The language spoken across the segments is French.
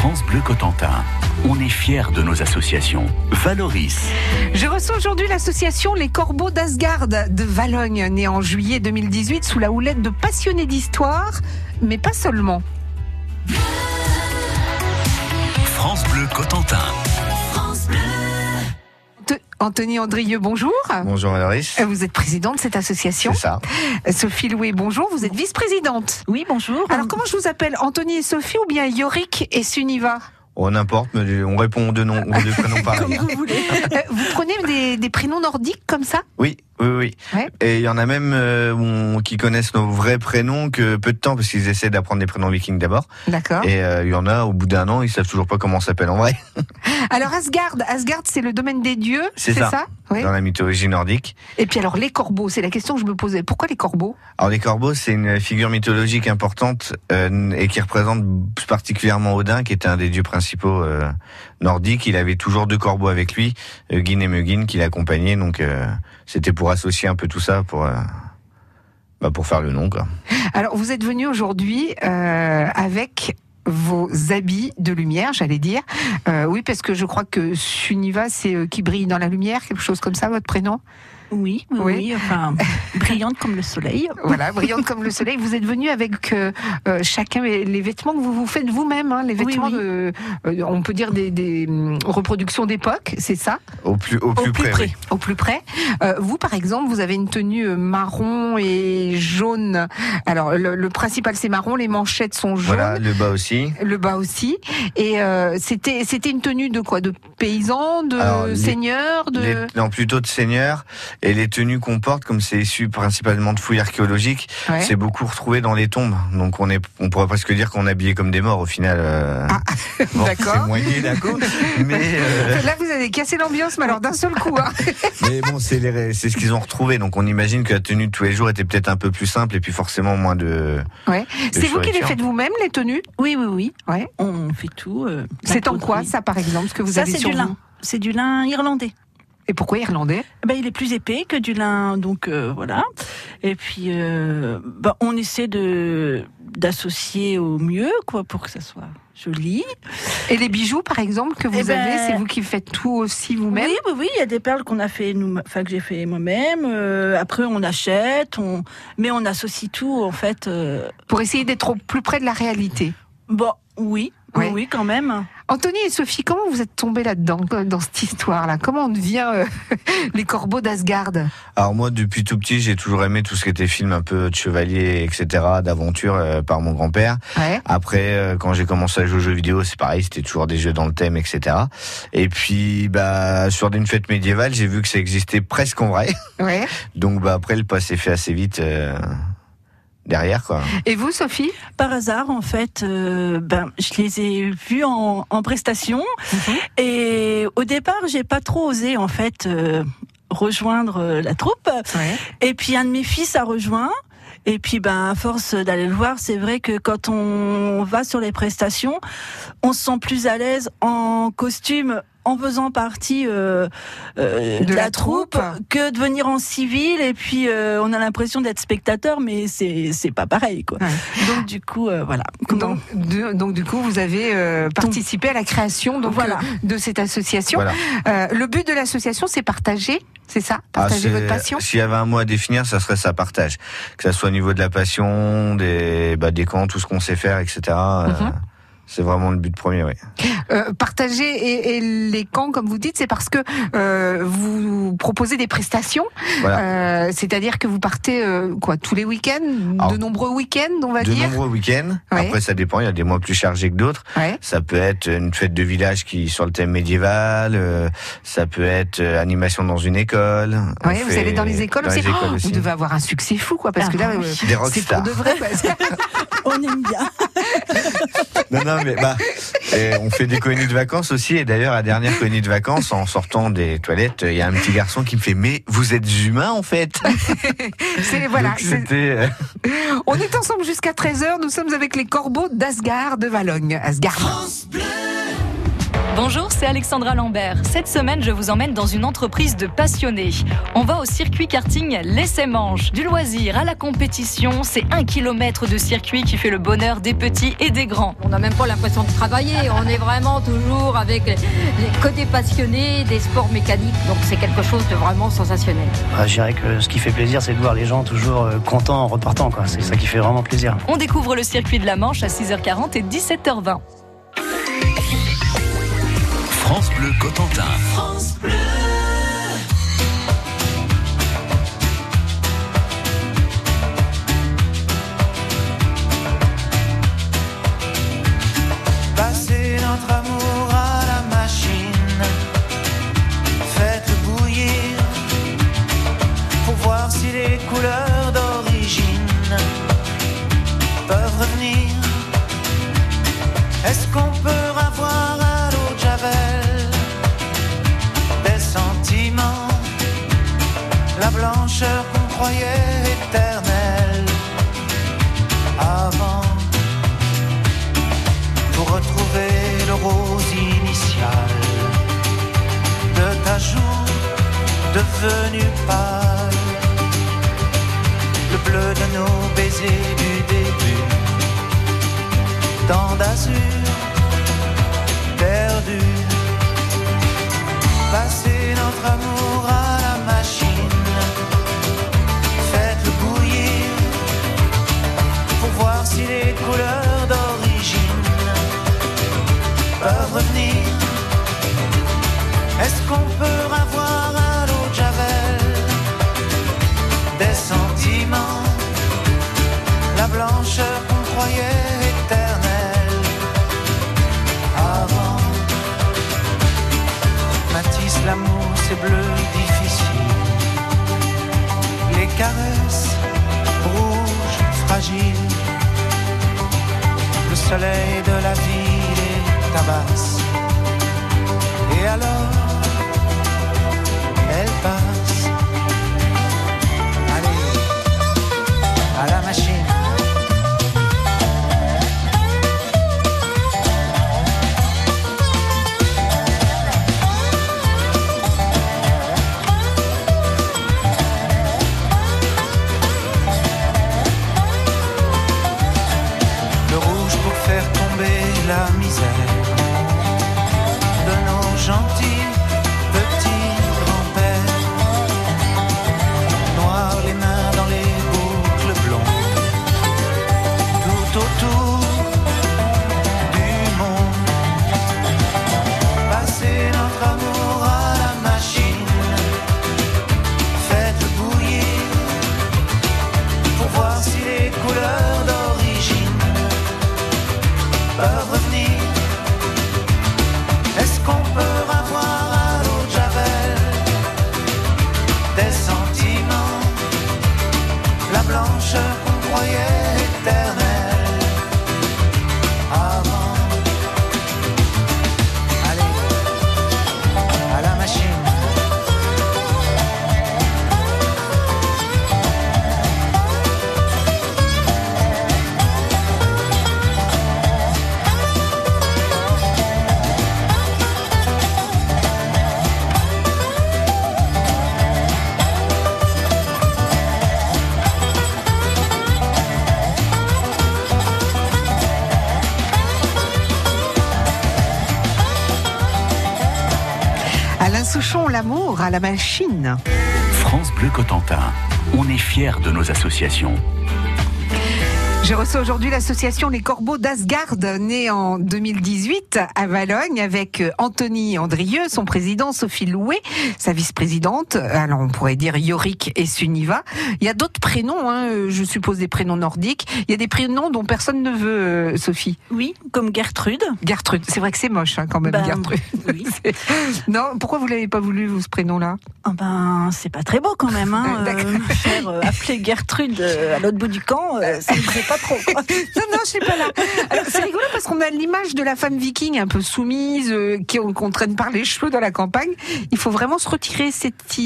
France Bleu Cotentin. On est fiers de nos associations. Valoris. Je reçois aujourd'hui l'association Les Corbeaux d'Asgard de Valogne, née en juillet 2018 sous la houlette de passionnés d'histoire, mais pas seulement. France Bleu Cotentin. Anthony Andrieux, bonjour. Bonjour Valoris. Euh, Vous êtes président de cette association. C'est ça. Euh, Sophie Loué, bonjour. Vous êtes vice-présidente. Oui, bonjour. Alors comment je vous appelle Anthony et Sophie ou bien Yorick et Suniva Oh, n'importe, mais on répond aux deux noms, aux deux prénoms pareils. vous voulez. Vous prenez des, des prénoms nordiques comme ça? Oui, oui, oui. Ouais. Et il y en a même euh, on- qui connaissent nos vrais prénoms que peu de temps parce qu'ils essaient d'apprendre des prénoms vikings d'abord. D'accord. Et euh, il y en a au bout d'un an, ils savent toujours pas comment on s'appelle en vrai. Alors Asgard, Asgard c'est le domaine des dieux, C'est ça. Oui. Dans la mythologie nordique. Et puis alors les corbeaux, c'est la question que je me posais. Pourquoi les corbeaux? Alors les corbeaux, c'est une figure mythologique importante euh, et qui représente particulièrement Odin, qui était un des dieux principaux nordiques. Il avait toujours deux corbeaux avec lui, Gin et Mugin, qui l'accompagnaient. Donc c'était pour associer un peu tout ça, pour euh, bah, pour faire le nom. Quoi. Alors vous êtes venu aujourd'hui euh, avec vos habits de lumière, j'allais dire. Euh, oui, parce que je crois que Suniva, c'est qui brille dans la lumière, quelque chose comme ça, votre prénom? Oui, oui, Oui. oui, enfin, brillante comme le soleil. Voilà, brillante comme le soleil. Vous êtes venu avec euh, euh, chacun les vêtements que vous vous faites vous-même, hein, les vêtements oui. de, euh, on peut dire des, des hum, reproductions d'époque, c'est ça? Au plus au plus, plus près. près. oui. au plus près. Euh, vous, par exemple, vous avez une tenue marron et jaune. Alors, le, le principal, c'est marron, les manchettes sont jaunes. Voilà, le bas aussi. Le bas aussi. Et euh, c'était c'était une tenue de quoi? De paysan, de Alors, seigneur, de. Les- non, plutôt de seigneur. Et les tenues qu'on porte, comme c'est issu principalement de fouilles archéologiques, Ouais. c'est beaucoup retrouvé dans les tombes. Donc on est, on pourrait presque dire qu'on est habillé comme des morts au final. euh. Bon, d'accord. C'est moyen d'accord. mais, euh, Là, vous avez cassé l'ambiance, mais alors d'un seul coup. Hein. mais bon, c'est les- c'est ce qu'ils ont retrouvé. Donc on imagine que la tenue de tous les jours était peut-être un peu plus simple et puis forcément moins de. Ouais. C'est vous qui les faites vous-même, les tenues? Oui, oui, oui. Ouais. On fait tout. euh, C'est en quoi, ça, par exemple, ce que vous Ça, avez c'est sur du vous? Lin. C'est du lin irlandais. Et pourquoi irlandais? Eh Ben, il est plus épais que du lin, donc euh, voilà. Et puis, euh, ben, on essaie de d'associer au mieux, quoi, pour que ça soit joli. Et les bijoux, par exemple, que vous Eh ben- avez, c'est vous qui faites tout aussi vous-même? Oui, oui, oui, il y a des perles qu'on a fait nous, enfin que j'ai fait moi-même. Euh, après, on achète, on, mais on associe tout en fait. pour essayer d'être au plus près de la réalité? Bon, oui, Oui. oui, oui, quand même. Anthony et Sophie, comment vous êtes tombés là-dedans, dans cette histoire-là? Comment on devient euh, les corbeaux d'Asgard? Alors moi, depuis tout petit, j'ai toujours aimé tout ce qui était film un peu de chevalier, etc., d'aventure euh, par mon grand-père. Ouais. Après, euh, quand j'ai commencé à jouer aux jeux vidéo, c'est pareil, c'était toujours des jeux dans le thème, etc. Et puis, bah, sur une fête médiévale, j'ai vu que ça existait presque en vrai. Ouais. Donc, bah, après, le pas s'est fait assez vite euh, derrière, quoi. Et vous, Sophie? Par hasard, en fait, euh, ben, je les ai vus en, en prestation. Et au départ, j'ai pas trop osé, en fait, euh, rejoindre euh, la troupe. Ouais. Et puis, un de mes fils a rejoint. Et puis, ben, à force d'aller le voir, c'est vrai que quand on va sur les prestations, on se sent plus à l'aise en costume, en faisant partie euh, euh, de, la, troupe, que de venir en civil. Et puis, euh, on a l'impression d'être spectateur, mais c'est c'est pas pareil, quoi. Ouais. Donc du coup, euh, voilà. Comment Donc, de- donc, du coup, vous avez euh, participé à la création donc, Voilà. euh, de cette association. Voilà. Euh, le but de l'association, c'est partager, c'est ça? Partager Ah, votre passion? S'il y avait un mot à définir, ça serait ça partage. Que ça soit au niveau de la passion, des, bah, des camps, tout ce qu'on sait faire, etc. C'est vraiment le but premier, oui. Euh, Partager et, et les camps, comme vous dites, c'est parce que euh, vous proposez des prestations. Voilà. Euh, C'est-à-dire que vous partez quoi quoi tous les week-ends, de nombreux week-ends, on va De dire? nombreux week-ends. Ouais. Après, ça dépend. Il y a des mois plus chargés que d'autres. Ouais. Ça peut être une fête de village qui sur le thème médiéval. euh, ça peut être euh, animation dans une école. On Ouais, vous allez dans les écoles dans aussi. les écoles Oh, aussi. Vous devez avoir un succès fou, quoi, parce Ah que là, oui. euh, Des c'est pour de vrai. parce que- On aime bien. Non, non, mais bah, et on fait des colonies de vacances aussi. Et d'ailleurs, la dernière colonie de vacances, en sortant des toilettes, il y a un petit garçon qui me fait Mais vous êtes humain en fait c'est voilà. Donc, c'est- C'était. euh, On est ensemble jusqu'à 13h. Nous sommes avec les corbeaux d'Asgard de Valogne. Asgard. Bonjour, c'est Alexandra Lambert. Cette semaine, je vous emmène dans une entreprise de passionnés. On va au circuit karting l'Essai-Manche. Du loisir à la compétition, c'est un kilomètre de circuit qui fait le bonheur des petits et des grands. On n'a même pas l'impression de travailler. On est vraiment toujours avec les, côtés passionnés des sports mécaniques. Donc c'est quelque chose de vraiment sensationnel. Ah, je dirais que ce qui fait plaisir, c'est de voir les gens toujours euh, contents en repartant. C'est ça qui fait vraiment plaisir. On découvre le circuit de la Manche à 6h40 et 17h20. France Bleu Cotentin. France Bleu. Perdu, passer notre amour à la machine, faites-le bouillir pour voir si les couleurs d'origine peuvent revenir. Est-ce qu'on peut l'amour c'est bleu difficile, les caresses rouges fragiles, le soleil de la ville est tabasse. Et alors, elle passe. La machine. France Bleu Cotentin. On est fiers de nos associations. Je reçois aujourd'hui l'association Les Corbeaux d'Asgard, née en 2018 à Valogne, avec euh, Anthony Andrieux, son président, Sophie Louet, sa vice-présidente. Alors on pourrait dire Yorick et Suniva. Il y a d'autres prénoms, hein, euh, je suppose des prénoms nordiques. Il y a des prénoms dont personne ne veut, euh, Sophie. Oui, comme Gertrude. Gertrude, c'est vrai que c'est moche hein, quand même, Ben, Gertrude. oui. C'est- non, pourquoi vous l'avez pas voulu, vous, ce prénom-là? Ah ben, c'est pas très beau quand même. Hein, euh, faire euh, appeler Gertrude euh, à l'autre bout du camp, fait pas trop. Non, non, je suis pas là. Alors, c'est rigolo parce qu'on a l'image de la femme viking un peu soumise, euh, qui qu'on traîne par les cheveux dans la campagne. Il faut vraiment se retirer cette oui,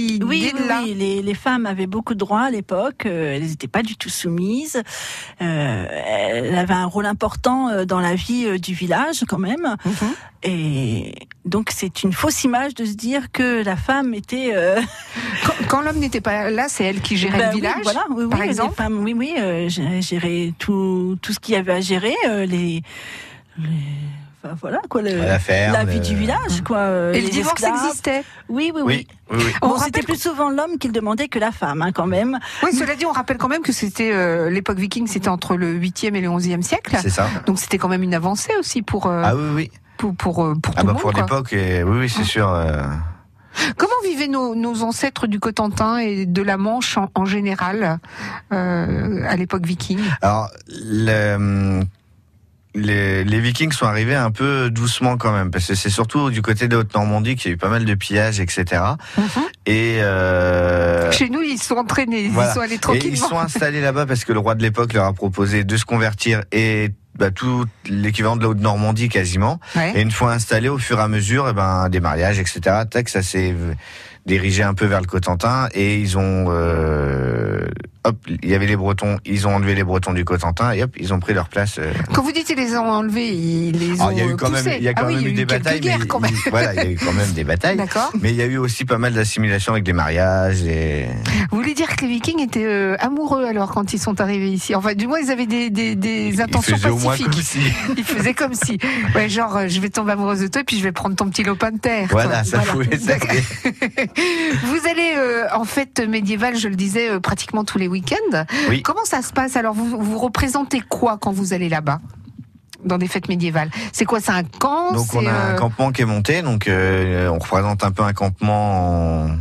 idée-là. oui, les, les femmes avaient beaucoup de droits à l'époque. euh, elles n'étaient pas du tout soumises. Euh, elles avaient un rôle important euh, dans la vie euh, du village quand même. Mhm. Et donc c'est une fausse image de se dire que la femme était. Quand, l'homme n'était pas là, c'est elle qui gérait bah le oui, village. voilà, oui, par oui, les exemple femmes, oui, oui, euh, gé- gérer tout, tout ce qu'il y avait à gérer, euh, les, voilà quoi, le- La ferme, la vie le- du village, quoi. euh, Et le les divorce esclaves. existait. Oui, oui, oui. Oui, oui, Bon, c'était plus souvent l'homme qui le demandait que la femme, hein, quand même. Oui, cela dit, on rappelle quand même que c'était euh, l'époque viking, c'était entre le 8e et le 11e siècle. C'est ça. Donc c'était quand même une avancée aussi pour euh, Ah oui, oui. pour pour, pour Ah tout bah le pour monde. quoi. l'époque, et- oui, oui, c'est sûr. Comment vivaient nos, ancêtres du Cotentin et de la Manche en, général euh, à l'époque viking? Les, les Vikings sont arrivés un peu doucement quand même, parce que c'est surtout du côté de Haute-Normandie qu'il y a eu pas mal de pillages, etc. Et euh, Chez nous, ils sont entraînés, ils voilà. sont allés Et ils tranquillement. sont installés là-bas parce que le roi de l'époque leur a proposé de se convertir et bah, tout l'équivalent de la Haute-Normandie quasiment. Ouais. Et une fois installés, au fur et à mesure, eh ben, des mariages, etc. Tac, ça s'est dirigé un peu vers le Cotentin et ils ont, euh, hop, il y avait les Bretons, ils ont enlevé les Bretons du Cotentin et hop, ils ont pris leur place. euh. Quand vous dites qu'ils les ont enlevés, ils les ont Alors, il y a eu quand poussés. même, il y a quand ah oui, même eu des batailles, guerres mais quand même. il- voilà, il y a eu quand même des batailles. D'accord. Mais il y a eu aussi pas mal d'assimilation avec des mariages et Vous voulez dire que les Vikings étaient euh, amoureux alors quand ils sont arrivés ici? Enfin, du moins, ils avaient des, des, des ils intentions faisaient au moins comme pacifiques. si. Ils faisaient comme si, ouais, genre, euh, je vais tomber amoureuse de toi et puis je vais prendre ton petit lopin de terre. quoi. Voilà, ça Voilà. Vous allez euh, en fête médiévale, je le disais, pratiquement tous les week-ends. Oui. Comment ça se passe Alors, vous, vous représentez quoi quand vous allez là-bas? Dans des fêtes médiévales? C'est quoi? C'est un camp? Donc on a un euh, campement qui est monté, donc euh, on représente un peu un campement, en, en-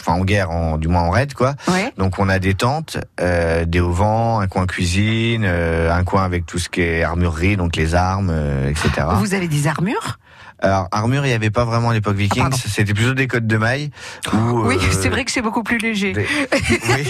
enfin en guerre, en, du moins en raid quoi. Ouais. Donc on a des tentes, euh, des auvents, un coin cuisine, un coin avec tout ce qui est armurerie, donc les armes, etc. Vous avez des armures? Alors armure, il n'y avait pas une à l'époque Ah, Vikings, pardon. c'était plutôt des cottes de maille. où, Oui, euh, c'est vrai que c'est beaucoup plus léger. des- oui,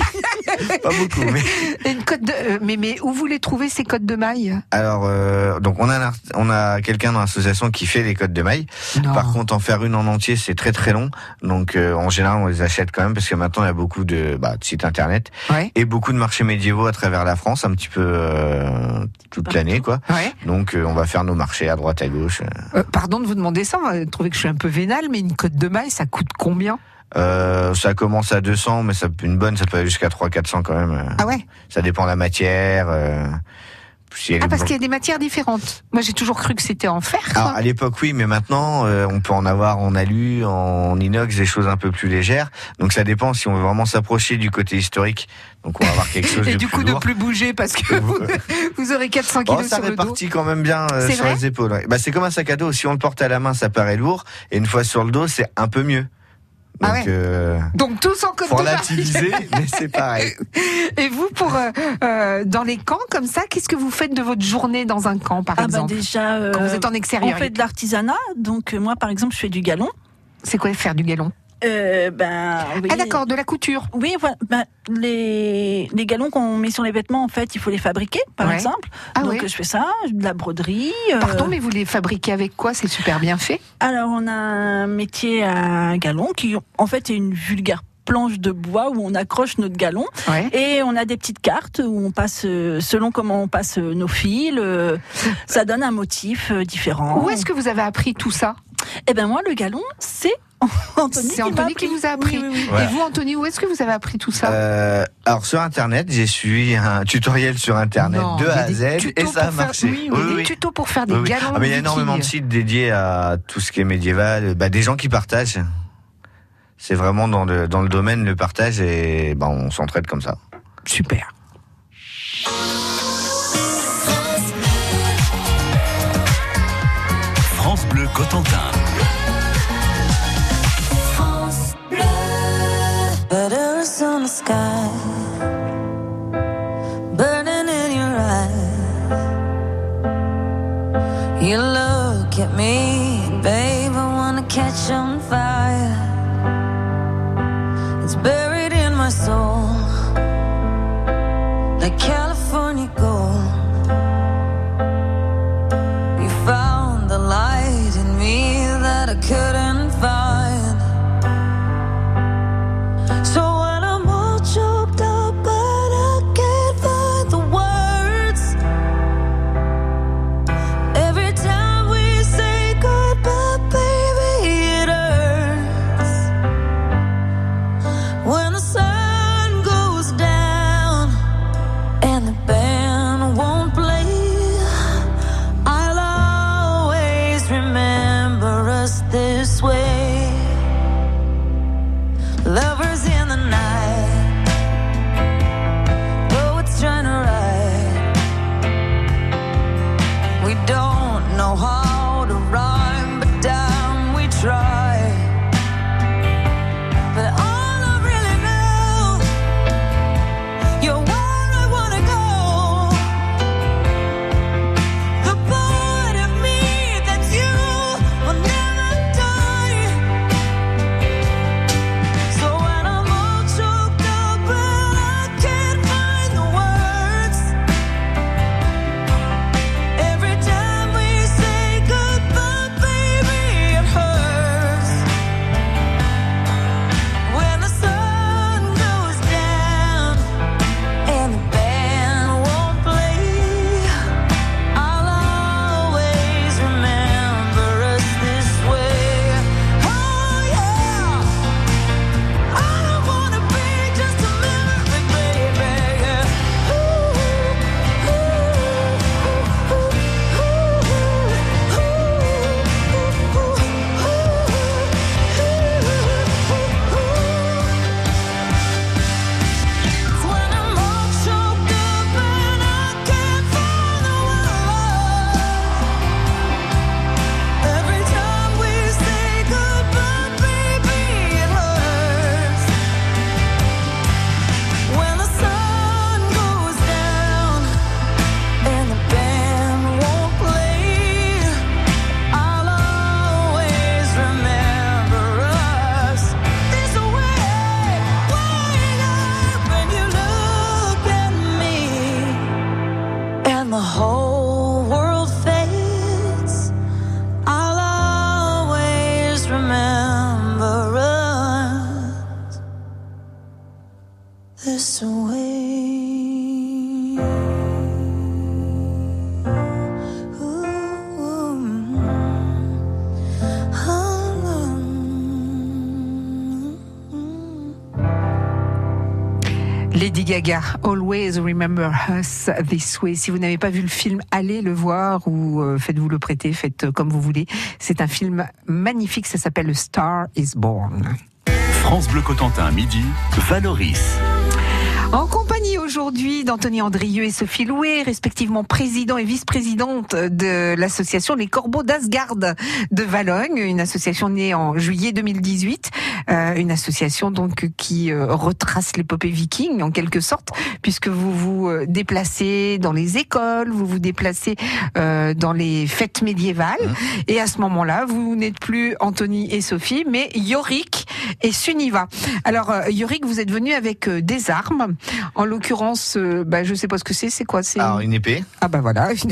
pas beaucoup, mais Une cote de, euh, mais, mais où vous les trouvez ces cotes de maille? Alors euh, donc on a on a quelqu'un dans l'association qui fait les cottes de maille. Non. Par contre, en faire une en entier, c'est très très long. Donc, euh, en général, on les achète quand même parce que maintenant, il y a beaucoup de, bah, de sites internet Ouais. et beaucoup de marchés médiévaux à travers la France, un petit peu euh, toute l'année, quoi. Ouais. Donc, euh, on va faire nos marchés à droite à gauche. Euh, pardon de vous demander ça, vous trouvez que je suis un peu vénale, mais une cote de maille, ça coûte combien? Euh, ça commence à 200, mais ça, une bonne, ça peut aller jusqu'à 300-400 quand même. Ah ouais? Ça dépend de la matière. Euh, Ah parce qu'il y a des matières différentes. Moi j'ai toujours cru que c'était en fer. Alors, à l'époque, oui, mais maintenant, euh, on peut en avoir en alu, en inox, des choses un peu plus légères. Donc, ça dépend si on veut vraiment s'approcher du côté historique. Donc, on va avoir quelque chose Et de du plus coup lourd. ne plus bouger parce que vous, vous aurez 400 Oh, kilos ça sur le dos. répartit quand même bien euh, sur les épaules. ouais. Bah, c'est comme un sac à dos. Si on le porte à la main, ça paraît lourd. Et une fois sur le dos, c'est un peu mieux. Donc, Ah ouais. euh, Donc tous en cote faut mais c'est pareil. Et vous pour euh, euh, dans les camps comme ça, qu'est-ce que vous faites de votre journée dans un camp par Ah bah exemple déjà, euh, Quand vous êtes en on extérieur, fait de l'artisanat. Donc euh, moi, par exemple, je fais du galon. c'est quoi faire du galon Euh, ben, oui. Ah d'accord, de la couture. Oui. Ben, les, les galons qu'on met sur les vêtements, en fait, il faut les fabriquer, par Ouais. exemple. Ah Donc je fais ça, de la broderie. euh, Pardon, mais vous les fabriquez avec quoi? C'est super bien fait. Alors on a un métier à galon qui, en fait, est une vulgaire planche de bois où on accroche notre galon Ouais. et on a des petites cartes où on passe euh, selon comment on passe euh, nos fils euh, ça donne un motif différent Où est-ce que vous avez appris tout ça? Eh ben moi le galon c'est Anthony C'est Anthony qui vous a appris. Oui, oui, oui. Voilà. Et vous, Anthony, où est-ce que vous avez appris tout ça? Euh, alors sur internet, j'ai suivi un tutoriel sur internet Non, de A à Z et ça a pour faire- marché. Oui, oui, des tutos pour faire des Oui, oui. galons. Ah, mais il y a énormément de sites dédiés à tout ce qui est médiéval, bah, des gens qui partagent. C'est vraiment dans le, dans le domaine le partage et bah, on s'entraide comme ça. Super. France Bleu Cotentin. Butters on the sky, burning in your eyes. You look at me, babe, I wanna catch on fire. Whole Lady Gaga, Always Remember Us This Way. Si vous n'avez pas vu le film, allez le voir ou euh, faites-vous le prêter, faites euh, comme vous voulez. C'est un film magnifique, ça s'appelle The Star is Born. France Bleu Cotentin, midi, Valoris. En compagnie aujourd'hui d'Anthony Andrieux et Sophie Louet, respectivement président et vice-présidente de l'association Les Corbeaux d'Asgard de Valogne, une association née en juillet 2018, euh, une association donc qui euh, retrace l'épopée viking en quelque sorte, puisque vous vous euh, déplacez dans les écoles, vous vous déplacez euh, dans les fêtes médiévales, et à ce moment-là, vous n'êtes plus Anthony et Sophie, mais Yorick et Suniva. Alors euh, Yorick, vous êtes venu avec euh, des armes. En l'occurrence, euh, bah, je sais pas ce que c'est. C'est quoi C'est Alors, une épée. ah bah voilà.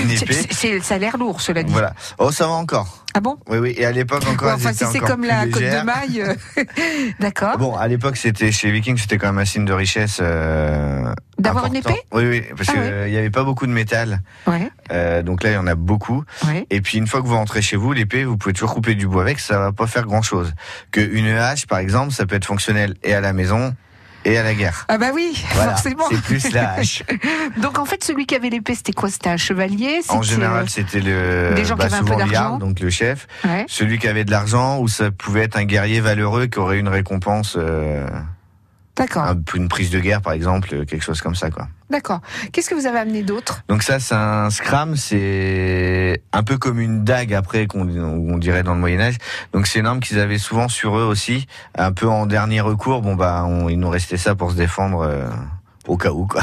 Une... Épée. c'est- ça a l'air lourd, cela dit. Voilà. Oh, ça va encore. Ah bon? Oui, oui. Et à l'époque encore, Ouais, Enfin, si c'est comme la côte de maille, euh, d'accord. Bon, à l'époque, c'était chez les Vikings, c'était quand même un signe de richesse. euh, D'avoir une épée? Oui, oui, parce Ah qu'il ouais. n'y avait pas beaucoup de métal. Ouais, Euh, donc là, il y en a beaucoup. ouais. Et puis une fois que vous rentrez chez vous, l'épée, vous pouvez toujours couper du bois avec, ça va pas faire grand chose. Que une hache, par exemple, ça peut être fonctionnel et à la maison et à la guerre. Ah bah oui, Voilà, forcément. c'est plus la hache. Donc en fait, celui qui avait l'épée, c'était quoi? C'était un chevalier? En général, c'était le des gens qui bah, avaient un peu d'argent. Donc le chef, euh, ouais. celui qui avait de l'argent ou ça pouvait être un guerrier valeureux qui aurait une récompense, euh, D'accord, un- une prise de guerre par exemple, euh, quelque chose comme ça quoi. d'accord. Qu'est-ce que vous avez amené d'autre? Donc ça, c'est un scram, c'est un peu comme une dague après qu'on on dirait dans le Moyen Âge. Donc c'est une arme qu'ils avaient souvent sur eux aussi, un peu en dernier recours. Bon bah, on, il nous restait ça pour se défendre euh, au cas où quoi.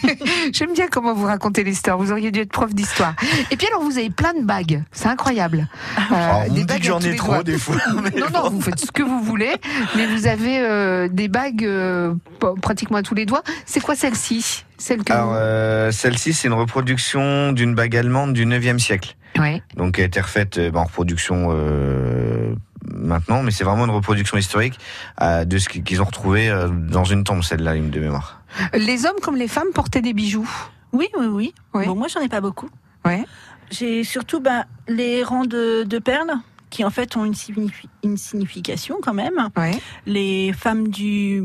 J'aime bien comment vous racontez l'histoire. Vous auriez dû être prof d'histoire. Et puis alors, vous avez plein de bagues. C'est incroyable. Euh, Alors, on me dit bagues que j'en tous ai les trop doigts. des fois. mais Non, non, vous faites ce que vous voulez, mais vous avez euh, des bagues euh, pratiquement à tous les doigts. C'est quoi celle-ci? Celle que Alors vous- euh, celle-ci, c'est une reproduction d'une bague allemande du 9e siècle. Ouais. Donc elle a été refaite euh, en reproduction euh, maintenant, mais c'est vraiment une reproduction historique euh, de ce qu'ils ont retrouvé euh, dans une tombe, celle-là, une de mémoire. Les hommes comme les femmes portaient des bijoux. Oui, oui, oui. Oui. Bon, moi, j'en ai pas beaucoup. Ouais. J'ai surtout ben, les rangs de, de perles qui en fait ont une, signifi- une signification quand même. Ouais. Les femmes du,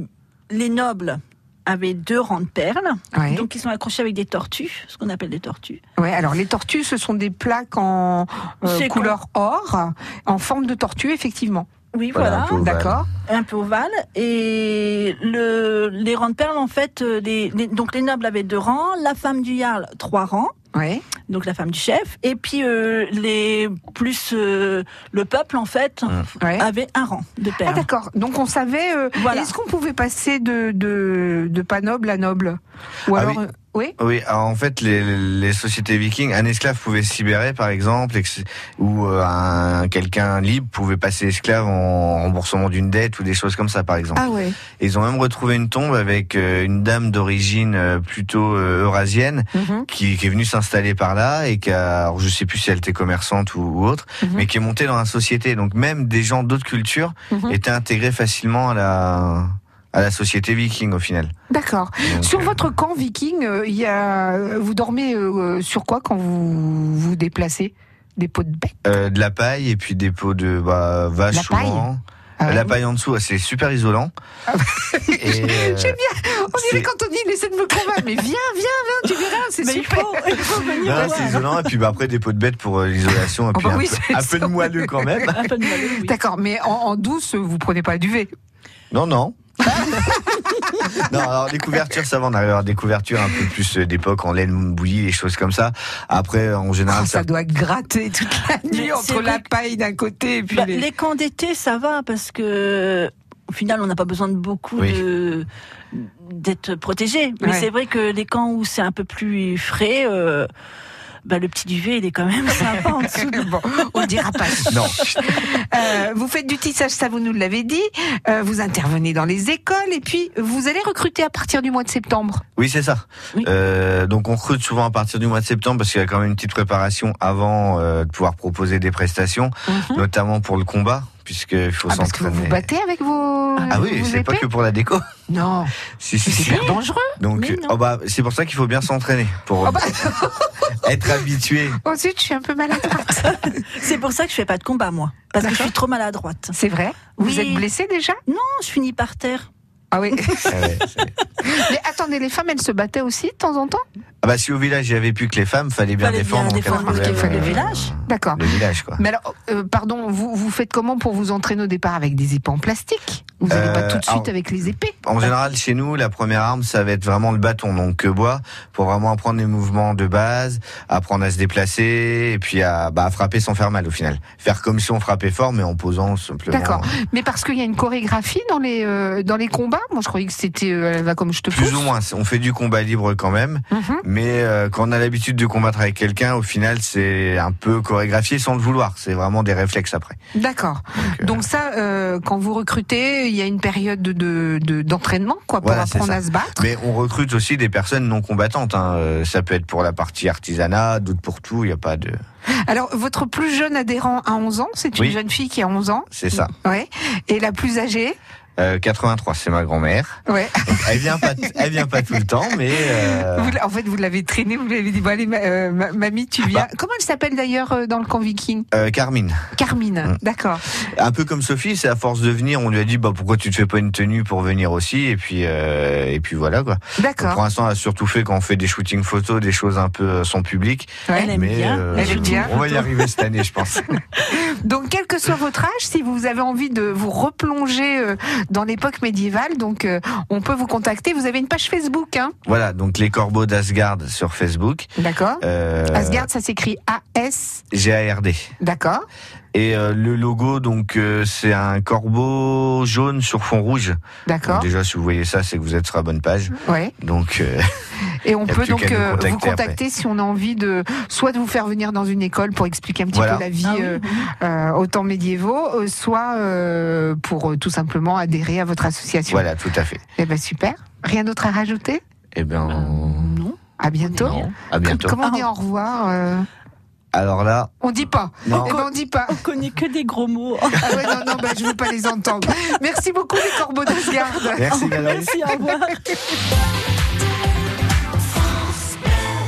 les nobles avaient deux rangs de perles, Ouais. donc ils sont accrochés avec des tortues, ce qu'on appelle des tortues. Ouais, alors les tortues, ce sont des plaques en euh, couleur or, en forme de tortue, effectivement. Oui, Voilà, voilà, un peu ovale. D'accord. un peu ovale. Et le, les rangs de perles, en fait, euh, les, les- donc les nobles avaient deux rangs, la femme du jarl trois rangs. Ouais. donc la femme du chef, et puis euh, les plus euh, le peuple en fait Ouais. avait un rang de Ah perles. d'accord. Donc on savait. euh, Voilà. Est-ce qu'on pouvait passer de, de de pas noble à noble? Ou Ah alors oui. Oui. Oui, alors en fait, les, les sociétés vikings, un esclave pouvait se libérer, par exemple, ex- ou euh, un quelqu'un libre pouvait passer esclave en remboursement d'une dette ou des choses comme ça, par exemple. Ah ouais. Ils ont même retrouvé une tombe avec euh, une dame d'origine euh, plutôt euh, eurasienne Mhm. qui, qui est venue s'installer par là et qui a, je sais plus si elle était commerçante ou, ou autre, Mhm. mais qui est montée dans la société. Donc même des gens d'autres cultures Mhm. étaient intégrés facilement à la à la société viking au final. D'accord. Sur euh, votre camp viking, euh, il y a, vous dormez euh, sur quoi quand vous vous déplacez? Des pots de bête? Euh, de la paille et puis des pots de bah, vache La paille? souvent. Ah ouais. La paille en dessous, c'est super isolant. Euh, J'aime bien. On dirait quand on dit il essaie de me convaincre, mais viens, viens, viens, tu verras, c'est il super. faut, il faut venir non, voir. c'est isolant et puis bah, après des pots de bête pour euh, l'isolation et Oh un, peu, un de moelleux quand même. Oui. D'accord, mais en, en douce, vous prenez pas du V? Non, non. non, alors les couvertures, ça va, on arrive à avoir des couvertures un peu plus euh, d'époque en laine bouillie, des choses comme ça. Après, en général, Ah, ça ça... doit gratter toute la nuit Mais entre la paille d'un côté et puis Bah, les... les camps d'été, ça va parce que au final, on n'a pas besoin de beaucoup Oui. de d'être protégé. Mais Ouais. c'est vrai que les camps où c'est un peu plus frais, euh, bah, le petit duvet, il est quand même sympa en dessous. Bon, on ne dira pas. Non. Euh, vous faites du tissage, ça vous nous l'avez dit. Euh, vous intervenez dans les écoles et puis vous allez recruter à partir du mois de septembre. Oui, c'est ça. Oui. Euh, donc on recrute souvent à partir du mois de septembre parce qu'il y a quand même une petite préparation avant de pouvoir proposer des prestations, notamment pour le combat, puisqu'il faut Ah, parce que vous vous battez avec vos. Ah oui, vos c'est pas que pour la déco. Non, Si, si, c'est si. hyper dangereux. Donc, oh bah, c'est pour ça qu'il faut bien s'entraîner pour Oh bah, être habitué. ensuite, je suis un peu maladroite. C'est pour ça que je fais pas de combat, moi. Parce que je suis trop maladroite. C'est vrai? Vous Oui. êtes blessé déjà? Non, je finis par terre. Ah oui. Ah ouais, Mais attendez, les femmes, elles se battaient aussi de temps en temps? Ah bah si au village il y avait plus que les femmes, fallait bien Fallait bien défendre. en cas de défendre problème, le- le euh, village. D'accord. Le village quoi. Mais alors, euh, pardon, vous, vous faites comment pour vous entraîner au départ avec des épées en plastique? Vous n'allez pas Euh, tout de suite alors- avec les épées? En général, chez nous, la première arme, ça va être vraiment le bâton, donc que bois, pour vraiment apprendre les mouvements de base, apprendre à se déplacer, et puis à, bah, à frapper sans faire mal au final. Faire comme si on frappait fort, mais en posant simplement. D'accord. Mais parce qu'il y a une chorégraphie dans les euh, dans les combats? Moi, je croyais que c'était euh, elle va comme je te pousse. Plus ou moins, on fait du combat libre quand même, Mhm. mais euh, quand on a l'habitude de combattre avec quelqu'un, au final, c'est un peu chorégraphié sans le vouloir. C'est vraiment des réflexes après. D'accord. euh, Donc ça, euh, quand vous recrutez, il y a une période de de- de- d'entraînement quoi pour Voilà, apprendre à se battre. Mais on recrute aussi des personnes non combattantes. Hein. Euh, Ça peut être pour la partie artisanat, d'autres pour tout. Il n'y a pas de. Alors, votre plus jeune adhérent a 11 ans. C'est une Oui. jeune fille qui a 11 ans. C'est ça. Ouais. Et la plus âgée? Euh, 83, c'est ma grand-mère. Ouais. Donc, elle vient pas, elle vient pas tout le temps, mais euh, Vous en fait, vous l'avez traînée. Vous lui avez dit bon allez, ma- euh, ma- mamie, tu viens. Bah. Comment elle s'appelle d'ailleurs euh, dans le camp viking? Euh, Carmine, Carmine. Mm. D'accord. un peu comme Sophie, c'est à force de venir, on lui a dit bah pourquoi tu te fais pas une tenue pour venir aussi, et puis euh, et puis voilà quoi. D'accord. pour l'instant, elle a surtout fait quand on fait des shootings photos, des choses un peu euh, sans public. Ouais. Elle aime mais bien. euh, Elle aime bien. on va y arriver cette année, je pense. Donc, quel que soit votre âge, si vous avez envie de vous replonger euh, dans l'époque médiévale, donc euh, on peut vous contacter. Vous avez une page Facebook, hein? Voilà, donc les corbeaux d'Asgard sur Facebook. D'accord. Euh, Asgard, ça s'écrit A-S. G-A-R-D. D'accord. Et euh, le logo, donc euh, c'est un corbeau jaune sur fond rouge. D'accord. Déjà, si vous voyez ça, c'est que vous êtes sur la bonne page. Ouais. Donc euh, Et on peut donc euh, contacter vous contacter si on a envie de soit de vous faire venir dans une école pour expliquer un petit Voilà. peu la vie Ah oui, euh, oui. euh, aux temps médiévaux, soit euh, pour tout simplement adhérer à votre association. voilà, tout à fait. Eh ben super. Rien d'autre à rajouter? Eh bien, Non. À bientôt. non, à bientôt. Comment on dit au revoir euh, Alors là, On dit pas. Non. Eh ben on dit pas. On connaît que des gros mots. Ah ouais, non, non, bah, je veux pas les entendre. Merci beaucoup les corbeaux d'Asgard. merci Valérie. Merci, au revoir.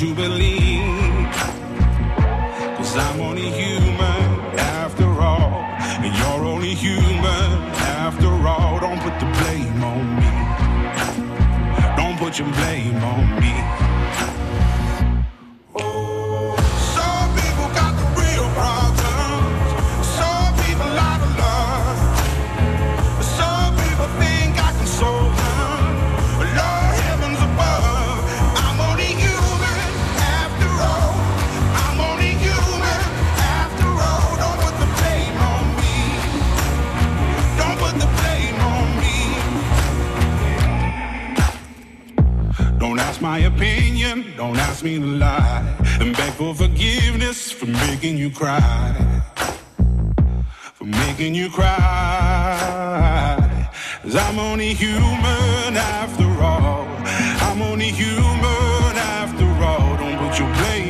you believe? Making you cry. For making you cry. Cause I'm only human after all. I'm only human after all. Don't put your blame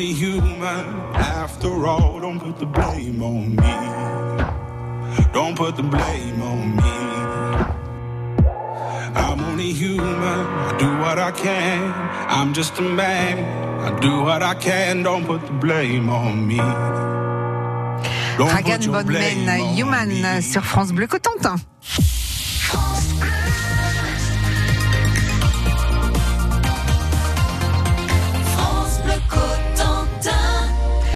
only human after all. Don't put the blame on me. Don't put the blame on me. I'm only human. I do what I can. I'm just a man. I do what I can. Don't put the blame on me. On Human sur France Bleu Cotentin.